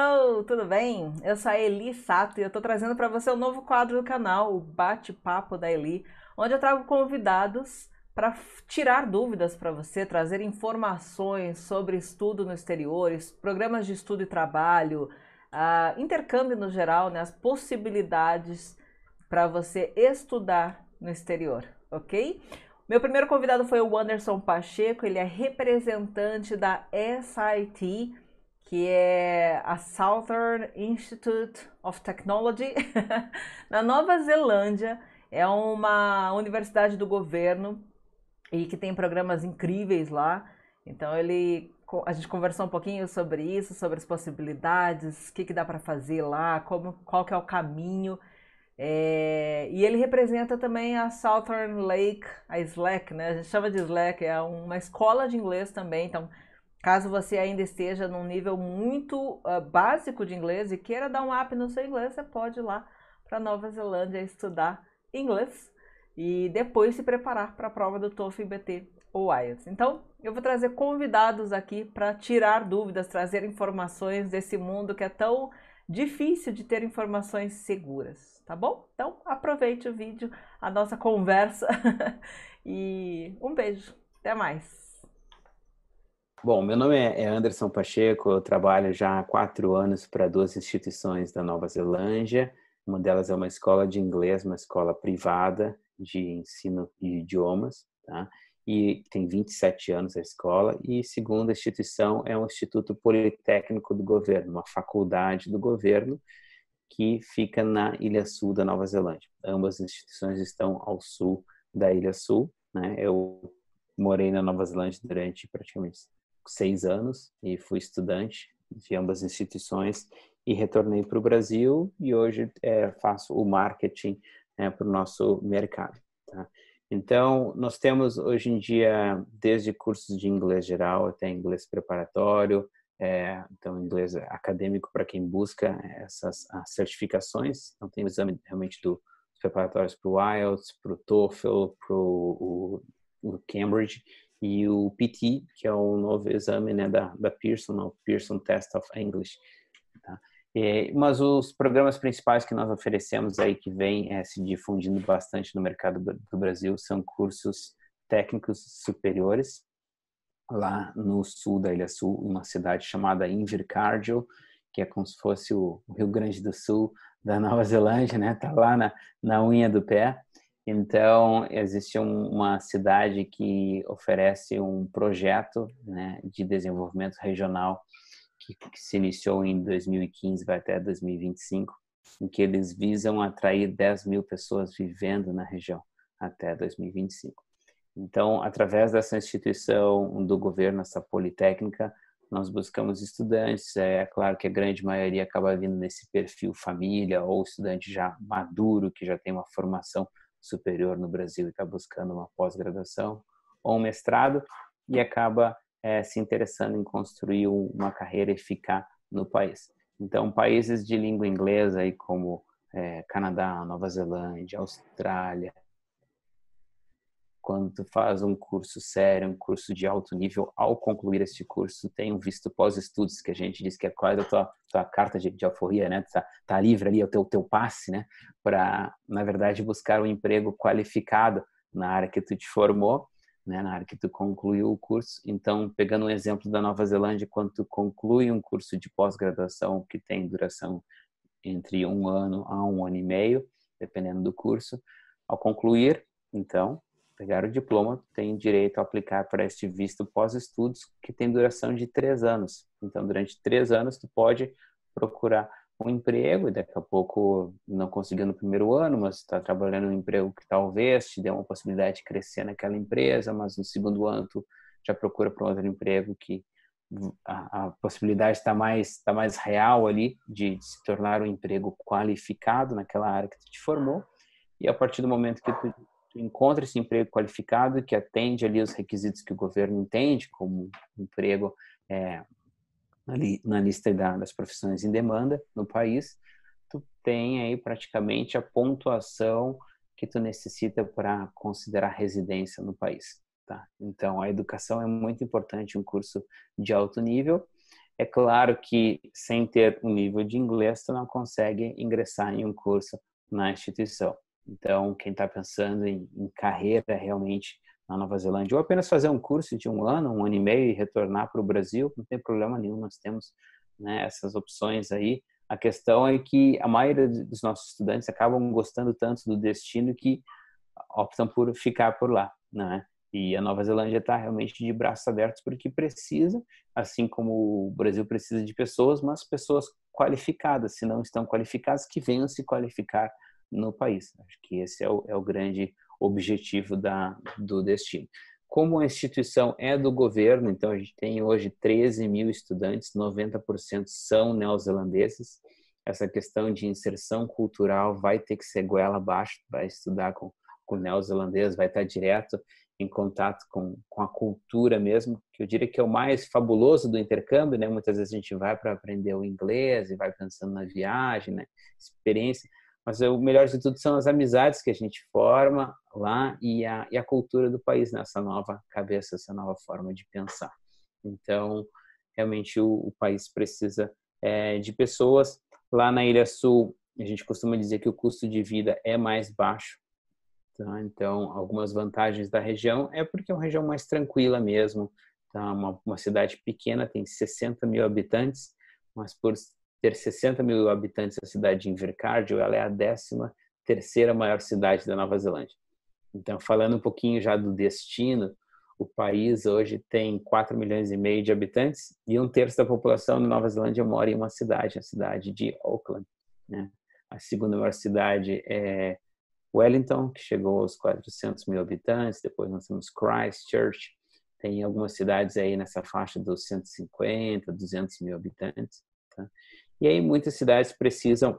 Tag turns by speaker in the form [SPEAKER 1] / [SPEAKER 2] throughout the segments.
[SPEAKER 1] hello, tudo bem? Eu sou a Eli Sato e eu estou trazendo para você um novo quadro do canal, o Bate-Papo da Eli, onde eu trago convidados para tirar dúvidas para você, trazer informações sobre estudo no exterior, programas de estudo e trabalho, uh, intercâmbio no geral, né, as possibilidades para você estudar no exterior, ok? Meu primeiro convidado foi o Anderson Pacheco, ele é representante da SIT, que é a Southern Institute of Technology, na Nova Zelândia. É uma universidade do governo e que tem programas incríveis lá. Então ele a gente conversou um pouquinho sobre isso, sobre as possibilidades, o que, que dá para fazer lá, como, qual que é o caminho. É, e ele representa também a Southern Lake, a SLAC, né? A gente chama de SLAC, é uma escola de inglês também. Então, caso você ainda esteja num nível muito uh, básico de inglês e queira dar um up no seu inglês, você pode ir lá para Nova Zelândia estudar inglês e depois se preparar para a prova do TOEFL, BT ou IELTS. Então, eu vou trazer convidados aqui para tirar dúvidas, trazer informações desse mundo que é tão difícil de ter informações seguras, tá bom? Então, aproveite o vídeo, a nossa conversa e um beijo. Até mais.
[SPEAKER 2] Bom, meu nome é Anderson Pacheco, eu trabalho já há quatro anos para duas instituições da Nova Zelândia. Uma delas é uma escola de inglês, uma escola privada de ensino de idiomas, tá? E tem 27 anos a escola. E segunda instituição é um instituto politécnico do governo, uma faculdade do governo que fica na Ilha Sul da Nova Zelândia. Ambas as instituições estão ao sul da Ilha Sul, né? Eu morei na Nova Zelândia durante praticamente seis anos e fui estudante de ambas as instituições e retornei para o Brasil e hoje é, faço o marketing né, para o nosso mercado. Tá? Então, nós temos hoje em dia, desde cursos de inglês geral até inglês preparatório, é, então inglês acadêmico para quem busca essas certificações. Então, tem o exame realmente do, dos preparatórios para o IELTS, para o TOEFL, para o Cambridge e o PT, que é o novo exame né, da, da Pearson, o Pearson Test of English. Tá? É, mas os programas principais que nós oferecemos aí, que vem é, se difundindo bastante no mercado do Brasil, são cursos técnicos superiores, lá no sul da Ilha Sul, uma cidade chamada Invercargill, que é como se fosse o Rio Grande do Sul da Nova Zelândia, né? Tá lá na, na unha do pé. Então, existe um, uma cidade que oferece um projeto né, de desenvolvimento regional que, que se iniciou em 2015 vai até 2025, em que eles visam atrair 10 mil pessoas vivendo na região até 2025. Então, através dessa instituição do governo, essa politécnica, nós buscamos estudantes. É claro que a grande maioria acaba vindo nesse perfil família ou estudante já maduro, que já tem uma formação superior no Brasil e está buscando uma pós-graduação ou um mestrado e acaba é, se interessando em construir uma carreira e ficar no país. Então, países de língua inglesa, aí como é, Canadá, Nova Zelândia, Austrália, quando tu faz um curso sério, um curso de alto nível, ao concluir este curso, tem um visto pós-estudos, que a gente diz que é quase a tua, tua carta de, de alforria, né? Tá, tá livre ali, é o teu, teu passe, né? Para, na verdade, buscar um emprego qualificado na área que tu te formou né, na área que tu concluiu o curso. Então, pegando um exemplo da Nova Zelândia, quando tu conclui um curso de pós-graduação que tem duração entre um ano a um ano e meio, dependendo do curso, ao concluir, então, pegar o diploma, tem direito a aplicar para este visto pós-estudos, que tem duração de três anos. Então, durante três anos, tu pode procurar um emprego e daqui a pouco não conseguiu no primeiro ano, mas está trabalhando um emprego que talvez te dê uma possibilidade de crescer naquela empresa, mas no segundo ano tu já procura para outro emprego que a, a possibilidade está mais está mais real ali de, de, se tornar um emprego qualificado naquela área que tu te formou e a partir do momento que tu, tu encontra esse emprego qualificado que atende ali os requisitos que o governo entende como emprego é, ali na lista das profissões em demanda no país, tu tem aí praticamente a pontuação que tu necessita para considerar residência no país. Tá? Então, a educação é muito importante, um curso de alto nível. É claro que sem ter um nível de inglês, tu não consegue ingressar em um curso na instituição. Então, quem está pensando em, em, carreira realmente na Nova Zelândia, ou apenas fazer um curso de um ano, um ano e meio e retornar para o Brasil, não tem problema nenhum, nós temos né, essas opções aí. A questão é que a maioria dos nossos estudantes acabam gostando tanto do destino que optam por ficar por lá, né? E a Nova Zelândia está realmente de braços abertos porque precisa, assim como o Brasil precisa de pessoas, mas pessoas qualificadas, se não estão qualificadas, que venham se qualificar no país. Acho que esse é o, é o grande objetivo da, do destino. Como a instituição é do governo, então a gente tem hoje 13 mil estudantes, 90% são neozelandeses. Essa questão de inserção cultural vai ter que ser goela abaixo, vai estudar com, com neozelandês, vai estar direto em contato com, com a cultura mesmo, que eu diria que é o mais fabuloso do intercâmbio, né? Muitas vezes a gente vai para aprender o inglês e vai pensando na viagem, né? Experiência, mas o melhor de tudo são as amizades que a gente forma lá e a, e a cultura do país nessa nova cabeça, essa nova forma de pensar. Então, realmente o, o país precisa é, de pessoas. Lá na Ilha Sul, a gente costuma dizer que o custo de vida é mais baixo Tá? Então, algumas vantagens da região é porque é uma região mais tranquila mesmo. Tá? Uma, uma cidade pequena tem 60 mil habitantes, mas por ter 60 mil habitantes, a cidade de Invercargill ela é a décima terceira maior cidade da Nova Zelândia. Então, falando um pouquinho já do destino, o país hoje tem 4 milhões e meio de habitantes e um terço da população da Nova Zelândia mora em uma cidade, a cidade de Auckland. Né? A segunda maior cidade é Wellington, que chegou aos 400 mil habitantes, depois nós temos Christchurch, tem algumas cidades aí nessa faixa dos 150, 200 mil habitantes. Tá? E aí muitas cidades precisam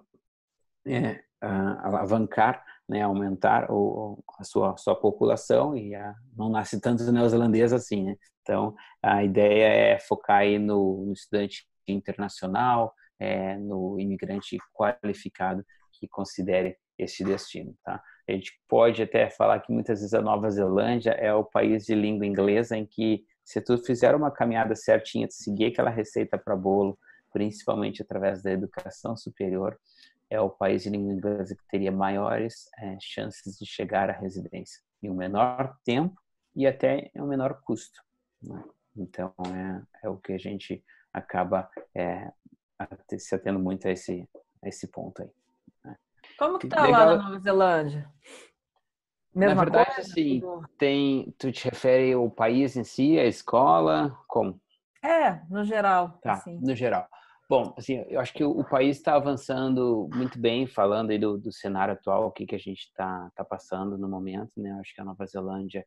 [SPEAKER 2] é, alavancar, né, aumentar o, a sua, sua população e a, não nasce tanto neozelandês assim, né? Então, a ideia é focar aí no, no estudante internacional, é, no imigrante qualificado que considere esse destino, tá? A gente pode até falar que muitas vezes a Nova Zelândia é o país de língua inglesa em que se tu fizer uma caminhada certinha, seguir aquela receita para bolo, principalmente através da educação superior, é o país de língua inglesa que teria maiores é, chances de chegar à residência em um menor tempo e até em um menor custo. Né? Então, é, é o que a gente acaba é, se atendo muito a esse, a esse ponto aí.
[SPEAKER 1] Como que tá Legal. lá na Nova Zelândia?
[SPEAKER 2] Mesma na verdade, coisa? assim, tem, tu te refere ao país em si, a escola, como?
[SPEAKER 1] É, no geral.
[SPEAKER 2] Tá, assim. no geral. Bom, assim, eu acho que o, país está avançando muito bem, falando aí do, do cenário atual, o que, que a gente está tá passando no momento, né? Eu acho que a Nova Zelândia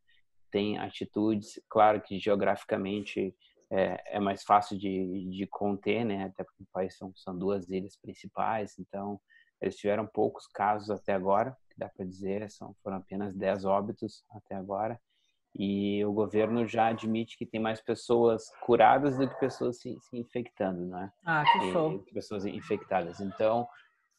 [SPEAKER 2] tem atitudes, claro que geograficamente é, é mais fácil de, de conter, né? Até porque o país são, são duas ilhas principais, então eles tiveram poucos casos até agora, que dá para dizer, são, foram apenas 10 óbitos até agora. E o governo já admite que tem mais pessoas curadas do que pessoas se, se infectando, não é?
[SPEAKER 1] Ah, que show.
[SPEAKER 2] E, pessoas infectadas. Então,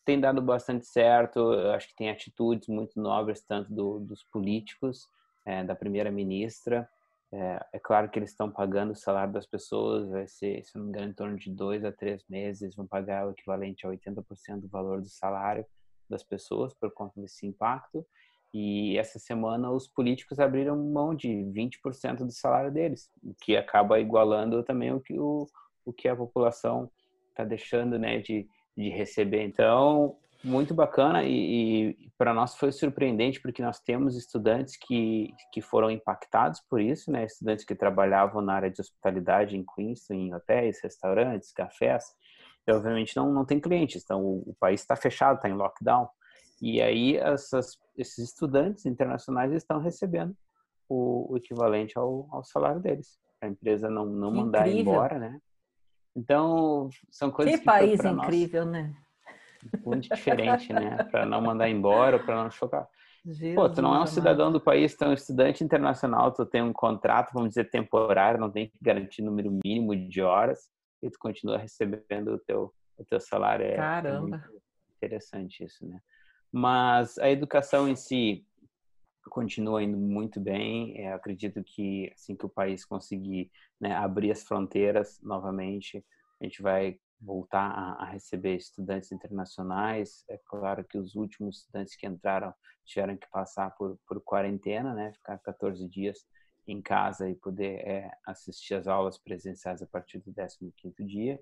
[SPEAKER 2] tem dado bastante certo. Eu acho que tem atitudes muito nobres, tanto do, dos políticos, é, da primeira-ministra, é, é, claro que eles estão pagando o salário das pessoas, vai ser, se não me engano, em torno de dois a três meses, vão pagar o equivalente a 80% do valor do salário das pessoas por conta desse impacto. E essa semana os políticos abriram mão de 20% do salário deles, o que acaba igualando também o que, o, o que a população está deixando né, de, de receber. Então, muito bacana e, e para nós foi surpreendente porque nós temos estudantes que, que foram impactados por isso, né? Estudantes que trabalhavam na área de hospitalidade em Queenston, em hotéis, restaurantes, cafés. E, obviamente não, não tem clientes, então o, o país está fechado, está em lockdown. E aí essas, esses estudantes internacionais estão recebendo o, o equivalente ao, ao, salário deles. A empresa não, não mandar incrível. embora, né? Então, são coisas
[SPEAKER 1] que... Que país incrível, nós... né?
[SPEAKER 2] muito diferente, né? Para não mandar embora, para não chocar. Jesus, Pô, tu não é um cidadão do país, tu é um estudante internacional, tu tem um contrato, vamos dizer, temporário, não tem que garantir número mínimo de horas e tu continua recebendo o teu, o teu salário. É,
[SPEAKER 1] Caramba!
[SPEAKER 2] É interessante isso, né? Mas a educação em si continua indo muito bem. Eu acredito que assim que o país conseguir né, abrir as fronteiras novamente, a gente vai voltar a, a, receber estudantes internacionais. É claro que os últimos estudantes que entraram tiveram que passar por, por quarentena, né? Ficar 14 dias em casa e poder é, assistir às aulas presenciais a partir do 15º dia.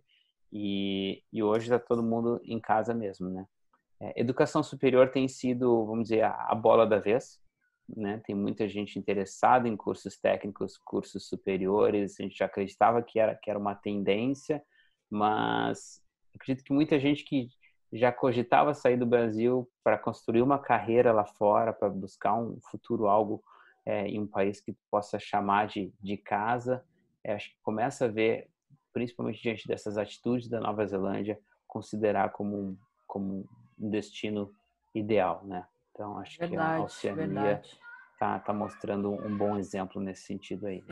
[SPEAKER 2] E, e hoje está todo mundo em casa mesmo, né? É, educação superior tem sido, vamos dizer, a, a bola da vez, né? Tem muita gente interessada em cursos técnicos, cursos superiores. A gente já acreditava que era que era uma tendência, mas acredito que muita gente que já cogitava sair do Brasil para construir uma carreira lá fora, para buscar um futuro algo é, em um país que possa chamar de, de casa, é, acho que começa a ver, principalmente diante dessas atitudes da Nova Zelândia, considerar como como um destino ideal, né? Então acho verdade, que a Oceania tá, tá mostrando um bom exemplo nesse sentido aí.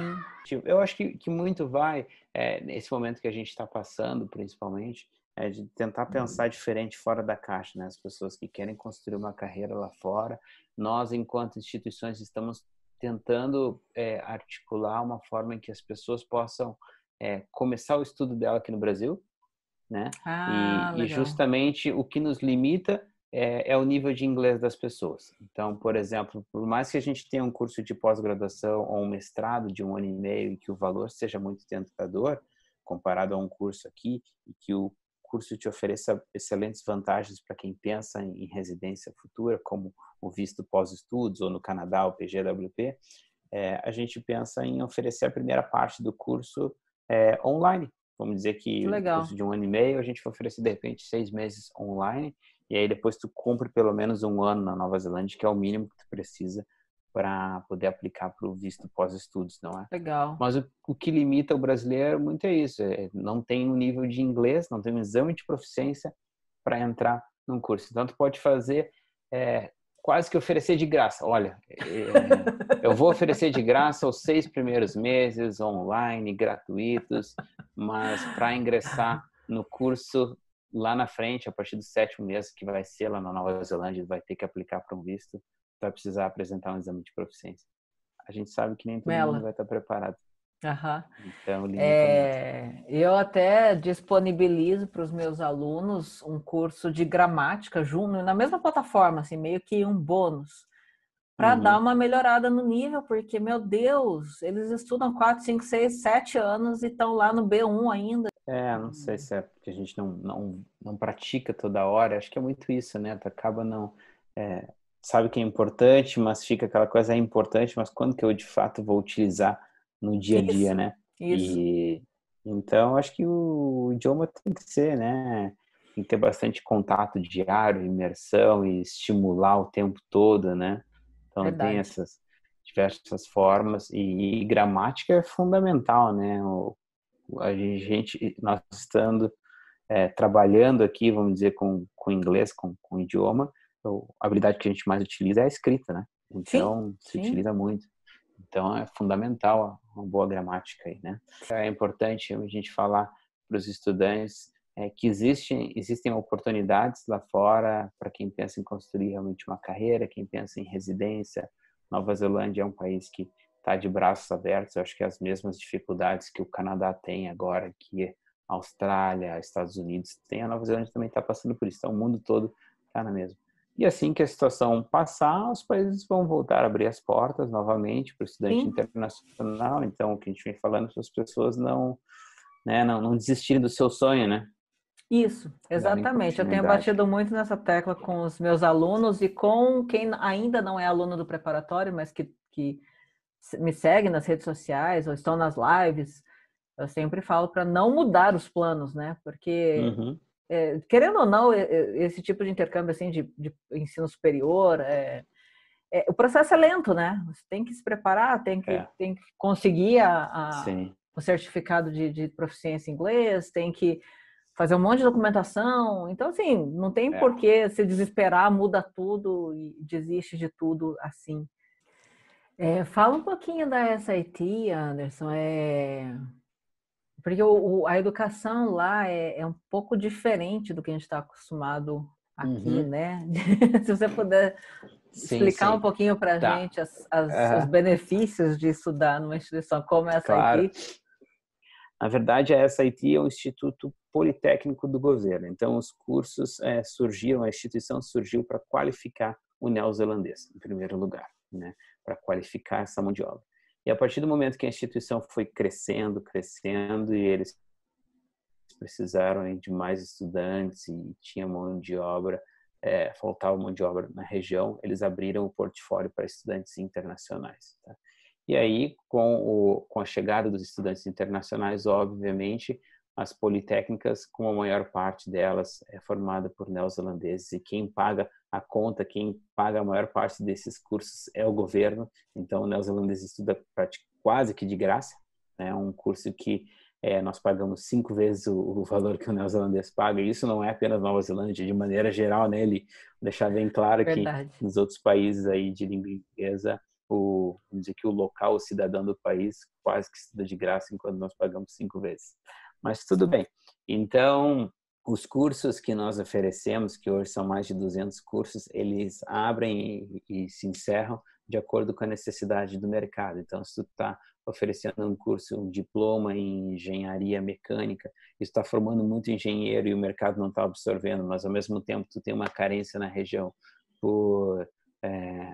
[SPEAKER 2] Sim. Eu acho que, que muito vai, é, nesse momento que a gente está passando, principalmente, é de tentar pensar diferente fora da caixa, né? As pessoas que querem construir uma carreira lá fora, nós, enquanto instituições, estamos tentando é, articular uma forma em que as pessoas possam é, começar o estudo dela aqui no Brasil, né? Ah, e, e, justamente o que nos limita é, é, o nível de inglês das pessoas. Então, por exemplo, por mais que a gente tenha um curso de pós-graduação ou um mestrado de um ano e meio e que o valor seja muito tentador, comparado a um curso aqui, e que o curso te ofereça excelentes vantagens para quem pensa em residência futura, como o visto pós-estudos, ou no Canadá, o PGWP, é, a gente pensa em oferecer a primeira parte do curso é, online. Vamos dizer que curso de um ano e meio, a gente vai oferecer, de repente, seis meses online, e aí depois tu cumpre pelo menos um ano na Nova Zelândia, que é o mínimo que tu precisa para poder aplicar para o visto pós-estudos, não é?
[SPEAKER 1] Legal.
[SPEAKER 2] Mas o, o, que limita o brasileiro muito é isso, é, não tem um nível de inglês, não tem um exame de proficiência para entrar num curso. Então, tu pode fazer é, quase que oferecer de graça. Olha, é, eu vou oferecer de graça os seis primeiros meses online, gratuitos, mas para ingressar no curso lá na frente, a partir do sétimo mês, que vai ser lá na Nova Zelândia, vai ter que aplicar para um visto, vai precisar apresentar um exame de proficiência. A gente sabe que nem todo Mela. mundo vai estar preparado.
[SPEAKER 1] Aham. Então, é, eu até disponibilizo para os meus alunos um curso de gramática junto, na mesma plataforma, assim, meio que um bônus, para uhum. dar uma melhorada no nível, porque, meu Deus, eles estudam 4, 5, 6, 7 anos e estão lá no B1 ainda.
[SPEAKER 2] É, não sei se é porque a gente não, não, não pratica toda hora, acho que é muito isso, né? Tu acaba não. É, sabe que é importante, mas fica aquela coisa, é importante, mas quando que eu de fato vou utilizar no dia a dia, isso, né? Isso. E, então, acho que o idioma tem que ser, né? Tem que ter bastante contato diário, imersão e estimular o tempo todo, né? Então, Verdade. tem essas diversas formas e, e, gramática é fundamental, né? O, a gente, nós estando é, trabalhando aqui, vamos dizer, com, com inglês, com, com idioma, a habilidade que a gente mais utiliza é a escrita, né? Então, sim, se sim. utiliza muito. Então, é fundamental uma boa gramática aí, né? É importante a gente falar para os estudantes é, que existem, existem oportunidades lá fora para quem pensa em construir realmente uma carreira, quem pensa em residência. Nova Zelândia é um país que está de braços abertos. Eu acho que as mesmas dificuldades que o Canadá tem agora, que a Austrália, Estados Unidos tem, a Nova Zelândia também está passando por isso. Então, o mundo todo está na mesma. E assim que a situação passar, os países vão voltar a abrir as portas novamente para o estudante Sim. internacional. Então, o que a gente vem falando para as pessoas não, né, não, não desistirem do seu sonho, né?
[SPEAKER 1] Isso, exatamente. Eu tenho batido muito nessa tecla com os meus alunos e com quem ainda não é aluno do preparatório, mas que, que me segue nas redes sociais ou estão nas lives. Eu sempre falo para não mudar os planos, né? Porque uhum é, querendo ou não, esse tipo de intercâmbio assim de, de ensino superior, é, é, o processo é lento, né? Você tem que se preparar, tem que, é. tem que conseguir a, a o certificado de, de, proficiência em inglês, tem que fazer um monte de documentação. Então, assim, não tem é. por que se desesperar, muda tudo e desiste de tudo assim. É, fala um pouquinho da SIT, Anderson. É, porque o, o, a educação lá é, é, um pouco diferente do que a gente está acostumado aqui, uhum. né? Se você puder sim, explicar sim. um pouquinho para a tá. gente as, as, os benefícios de estudar numa instituição como essa claro.
[SPEAKER 2] Na verdade, a SIT é um instituto politécnico do governo. Então, os cursos é, surgiram, a instituição surgiu para qualificar o neozelandês, em primeiro lugar, né? para qualificar essa mão de obra. E a partir do momento que a instituição foi crescendo, crescendo, e eles precisaram de mais estudantes e tinha mão de obra, é, faltava mão de obra na região, eles abriram o portfólio para estudantes internacionais. Tá? E aí, com, o, com a chegada dos estudantes internacionais, obviamente, as politécnicas, com a maior parte delas é formada por neozelandeses e quem paga a conta, quem paga a maior parte desses cursos é o governo. Então, o neozelandês estuda quase que de graça. É né? um curso que é, nós pagamos cinco vezes o, o, valor que o neozelandês paga. E isso não é apenas Nova Zelândia, de maneira geral, né? Ele deixar bem claro Verdade. que nos outros países aí de língua inglesa o, vamos dizer que o local, o cidadão do país, quase que estuda de graça, enquanto nós pagamos cinco vezes. Mas tudo bem. Então, os cursos que nós oferecemos, que hoje são mais de 200 cursos, eles abrem e, e se encerram de acordo com a necessidade do mercado. Então, se tu está oferecendo um curso, um diploma em engenharia mecânica, está formando muito engenheiro e o mercado não está absorvendo, mas ao mesmo tempo tu tem uma carência na região por é,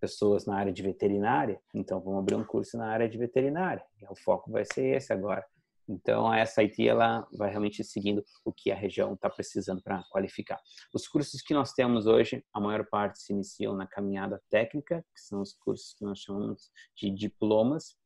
[SPEAKER 2] pessoas na área de veterinária, então vamos abrir um curso na área de veterinária. O foco vai ser esse agora. Então a SIT ela vai realmente seguindo o que a região está precisando para qualificar. Os cursos que nós temos hoje, a maior parte se iniciam na caminhada técnica, que são os cursos que nós chamamos de diplomas.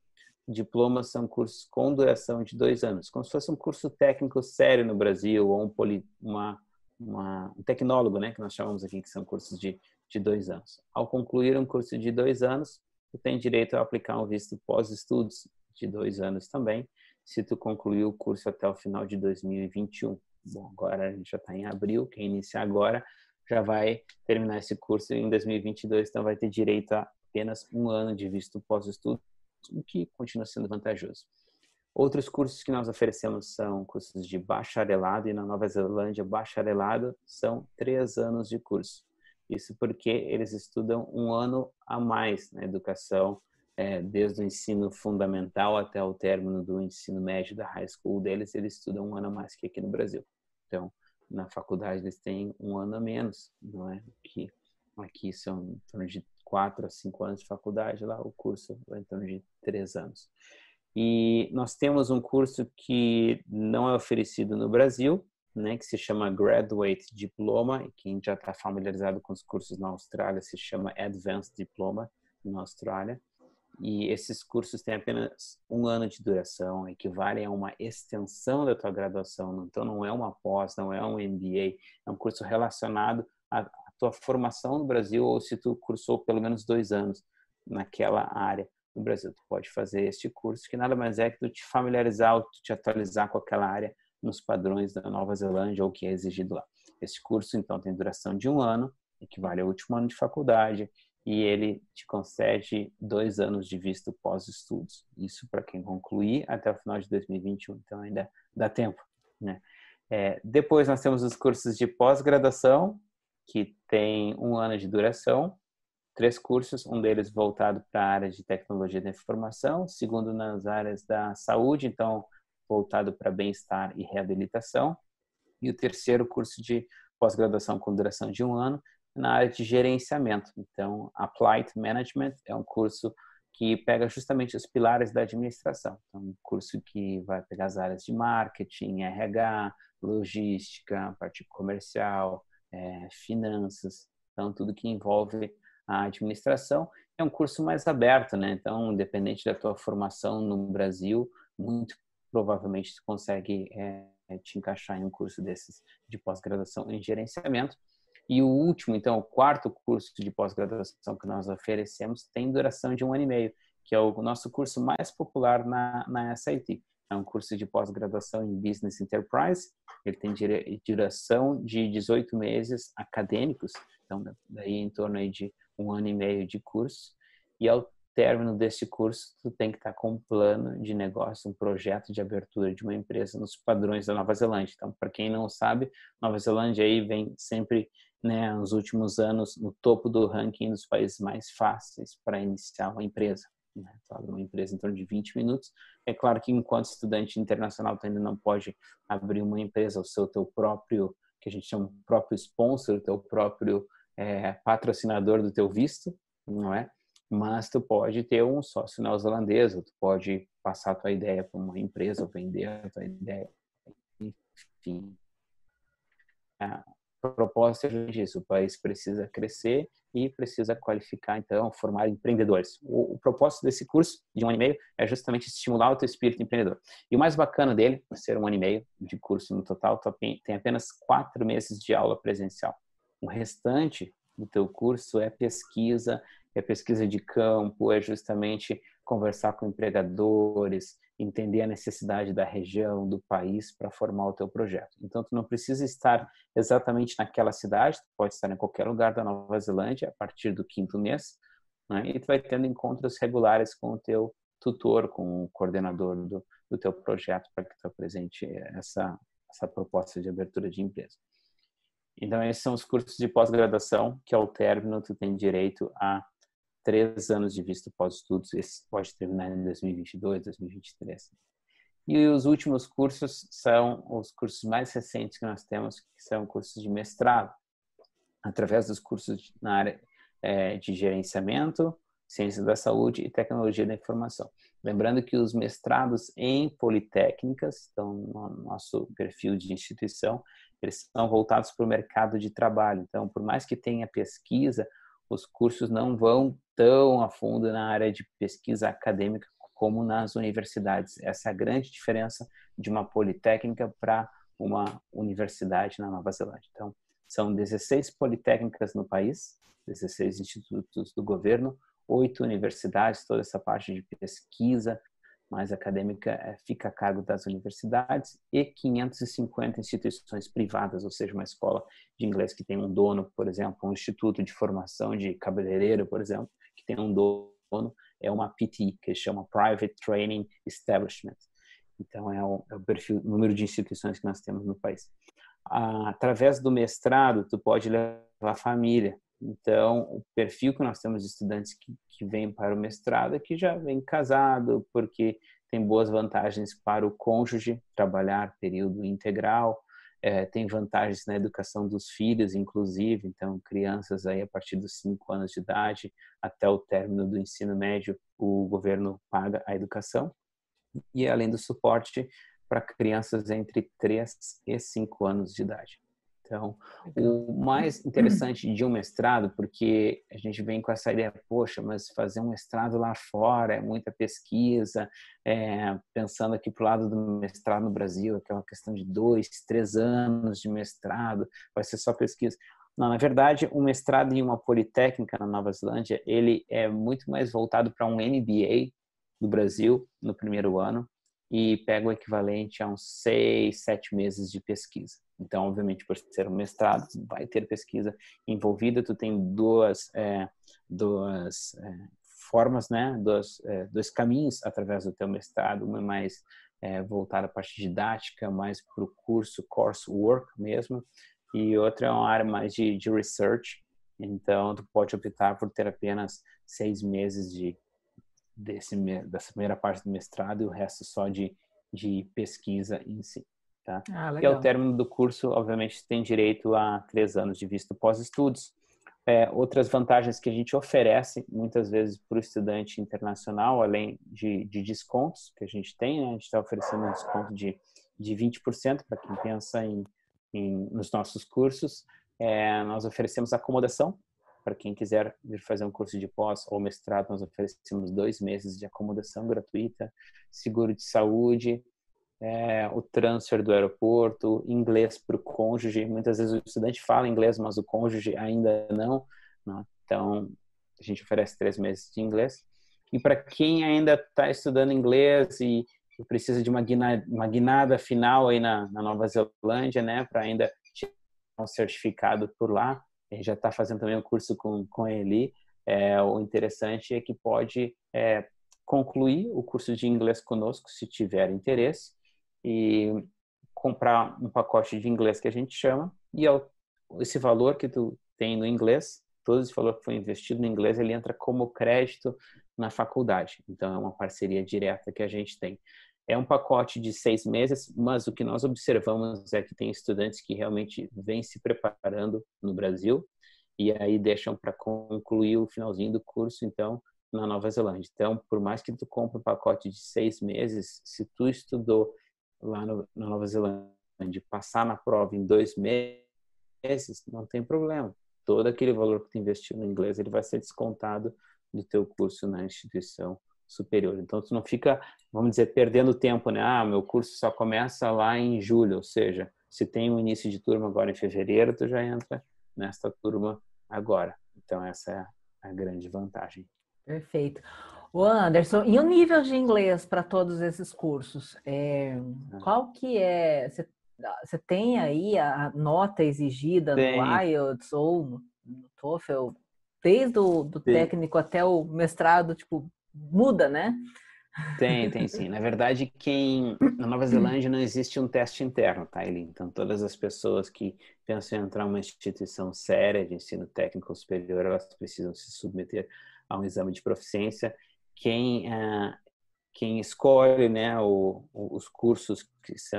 [SPEAKER 2] Diplomas são cursos com duração de dois anos, como se fosse um curso técnico sério no Brasil ou um, poli, uma, uma, um tecnólogo, né, que nós chamamos aqui, que são cursos de de dois anos. Ao concluir um curso de dois anos, tu tem direito a aplicar um visto pós-estudos de dois anos também, se tu concluir o curso até o final de 2021. Bom, agora a gente já está em abril, quem iniciar agora já vai terminar esse curso em 2022, então vai ter direito a apenas um ano de visto pós-estudos, o que continua sendo vantajoso. Outros cursos que nós oferecemos são cursos de bacharelado, e na Nova Zelândia, bacharelado são três anos de curso. Isso porque eles estudam um ano a mais na educação, é, desde o ensino fundamental até o término do ensino médio da high school deles, eles estudam um ano a mais que aqui no Brasil. Então, na faculdade eles têm um ano a menos, não é? Que aqui são em torno de quatro a cinco anos de faculdade, lá o curso é em torno de três anos. E nós temos um curso que não é oferecido no Brasil, né, que se chama Graduate Diploma, e quem já está familiarizado com os cursos na Austrália se chama Advanced Diploma na Austrália. E esses cursos têm apenas um ano de duração, equivalem a uma extensão da tua graduação. Então, não é uma pós, não é um MBA, é um curso relacionado à tua formação no Brasil ou se tu cursou pelo menos dois anos naquela área no Brasil. Tu pode fazer este curso, que nada mais é que tu te familiarizar ou tu te atualizar com aquela área nos padrões da Nova Zelândia ou que é exigido lá. Esse curso, então, tem duração de um ano, equivale ao último ano de faculdade, e ele te concede dois anos de visto pós-estudos. Isso para quem concluir até o final de 2021, então ainda dá tempo. Né? É, depois nós temos os cursos de pós-graduação, que tem um ano de duração, três cursos, um deles voltado para a área de tecnologia da informação, segundo nas áreas da saúde, então voltado para bem-estar e reabilitação. E o terceiro curso de pós-graduação com duração de um ano na área de gerenciamento. Então, Applied Management é um curso que pega justamente os pilares da administração. Então, um curso que vai pegar as áreas de marketing, RH, logística, parte comercial, é, finanças, então tudo que envolve a administração. É um curso mais aberto, né? Então, independente da tua formação no Brasil, muito provavelmente tu consegue é, te encaixar em um curso desses de pós-graduação em gerenciamento. E o último, então, o quarto curso de pós-graduação que nós oferecemos tem duração de um ano e meio, que é o nosso curso mais popular na, na SIT. É um curso de pós-graduação em Business Enterprise. Ele tem duração de 18 meses acadêmicos, então daí em torno aí de um ano e meio de curso. E ao término desse curso, tu tem que estar com um plano de negócio, um projeto de abertura de uma empresa nos padrões da Nova Zelândia. Então, para quem não sabe, Nova Zelândia aí vem sempre, né, nos últimos anos, no topo do ranking dos países mais fáceis para iniciar uma empresa. né? uma empresa em torno de 20 minutos. É claro que enquanto estudante internacional tu ainda não pode abrir uma empresa, o seu teu próprio, que a gente chama próprio sponsor, teu próprio é, patrocinador do teu visto, não é? Mas tu pode ter um sócio neozelandês, tu pode passar a tua ideia para uma empresa, vender a tua ideia, enfim. A proposta é isso, o país precisa crescer e precisa qualificar, então, formar empreendedores. O, o, propósito desse curso de um ano e meio é justamente estimular o teu espírito empreendedor. E o mais bacana dele, por ser um ano e meio de curso no total, tem apenas quatro meses de aula presencial. O restante do teu curso é pesquisa, é pesquisa de campo, é justamente conversar com empregadores, entender a necessidade da região, do país para formar o teu projeto. Então, tu não precisa estar exatamente naquela cidade, tu pode estar em qualquer lugar da Nova Zelândia a partir do quinto mês, né? e tu vai tendo encontros regulares com o teu tutor, com o coordenador do, do teu projeto para que tu apresente essa, essa proposta de abertura de empresa. Então, esses são os cursos de pós-graduação que, ao término, tu tem direito a três anos de visto pós-estudos. Esse pode terminar em 2022, 2023. E os últimos cursos são os cursos mais recentes que nós temos, que são cursos de mestrado, através dos cursos na área é, de gerenciamento, ciência da saúde e tecnologia da informação. Lembrando que os mestrados em politécnicas, então no nosso perfil de instituição, eles são voltados para o mercado de trabalho. Então, por mais que tenha pesquisa, os cursos não vão tão a fundo na área de pesquisa acadêmica como nas universidades. Essa é a grande diferença de uma politécnica para uma universidade na Nova Zelândia. Então, são 16 politécnicas no país, 16 institutos do governo, oito universidades, toda essa parte de pesquisa, mais acadêmica é, fica a cargo das universidades e 550 instituições privadas, ou seja, uma escola de inglês que tem um dono, por exemplo, um instituto de formação de cabeleireiro, por exemplo, tem um dono, é uma PT, que chama Private Training Establishment. Então, é o, é o perfil, número de instituições que nós temos no país. Através do mestrado, tu pode levar a família, então, o perfil que nós temos de estudantes que, que vêm para o mestrado é que já vem casado, porque tem boas vantagens para o cônjuge trabalhar período integral, é, tem vantagens na educação dos filhos, inclusive, então crianças aí a partir dos 5 anos de idade até o término do ensino médio, o governo paga a educação e além do suporte para crianças entre 3 e 5 anos de idade. Então, o mais interessante de um mestrado, porque a gente vem com essa ideia, poxa, mas fazer um mestrado lá fora é muita pesquisa, é, pensando aqui para o lado do mestrado no Brasil, que é uma questão de dois, três anos de mestrado, vai ser só pesquisa. Não, na verdade, um mestrado em uma politécnica na Nova Zelândia, ele é muito mais voltado para um MBA no Brasil, no primeiro ano, e pega o equivalente a uns seis, sete meses de pesquisa. Então, obviamente, por ser um mestrado, vai ter pesquisa envolvida. Tu tem duas, é, duas é, formas, né? Dois, é, dois caminhos através do teu mestrado. Uma é mais é, voltada à parte didática, mais para o curso, coursework mesmo. E outra é uma área mais de, de research. Então, tu pode optar por ter apenas seis meses de desse dessa primeira parte do mestrado e o resto só de, de pesquisa em si. Tá? Ah, e ao término do curso, obviamente, tem direito a três anos de visto pós-estudos. É, outras vantagens que a gente oferece, muitas vezes, para o estudante internacional, além de, de, descontos que a gente tem, né? a gente está oferecendo um desconto de, de 20% para quem pensa em, em, nos nossos cursos. É, nós oferecemos acomodação para quem quiser vir fazer um curso de pós ou mestrado, nós oferecemos dois meses de acomodação gratuita, seguro de saúde, é, o transfer do aeroporto, inglês para o cônjuge. Muitas vezes o estudante fala inglês, mas o cônjuge ainda não. Né? Então, a gente oferece três meses de inglês. E para quem ainda está estudando inglês e precisa de uma uma guinada final aí na, na Nova Zelândia, né, para ainda tirar um certificado por lá, gente já está fazendo também um curso com, com ele. É, o interessante é que pode é, concluir o curso de inglês conosco, se tiver interesse, e comprar um pacote de inglês que a gente chama e esse valor que tu tem no inglês, todo esse valor que foi investido no inglês, ele entra como crédito na faculdade. Então, é uma parceria direta que a gente tem. É um pacote de seis meses, mas o que nós observamos é que tem estudantes que realmente vêm se preparando no Brasil e aí deixam para concluir o finalzinho do curso, então, na Nova Zelândia. Então, por mais que tu compre um pacote de seis meses, se tu estudou lá no, na Nova Zelândia, passar na prova em dois meses, não tem problema. Todo aquele valor que tu investiu no inglês, ele vai ser descontado do teu curso na instituição superior. Então, tu não fica, vamos dizer, perdendo tempo, né? Ah, meu curso só começa lá em julho, ou seja, se tem um início de turma agora em fevereiro, tu já entra nesta turma agora. Então, essa é a grande vantagem.
[SPEAKER 1] Perfeito. O Anderson, e o nível de inglês para todos esses cursos? É, ah. qual que é? Você, tem aí a nota exigida tem. no IELTS ou no, no TOEFL? Desde o do técnico até o mestrado, tipo, muda, né?
[SPEAKER 2] Tem, tem sim. Na verdade, quem na Nova Zelândia não existe um teste interno, tá, Eli? Então, todas as pessoas que pensam em entrar em uma instituição séria de ensino técnico superior, elas precisam se submeter a um exame de proficiência. Quem uh, quem escolhe, né, o, os cursos,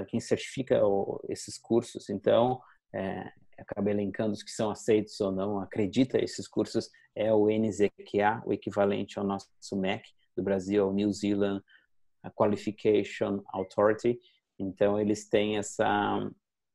[SPEAKER 2] quem certifica esses cursos, então é, acaba elencando os que são aceitos ou não, acredita esses cursos é o NZQA, o equivalente ao nosso MEC do Brasil, o New Zealand Qualification Authority. Então eles têm essa,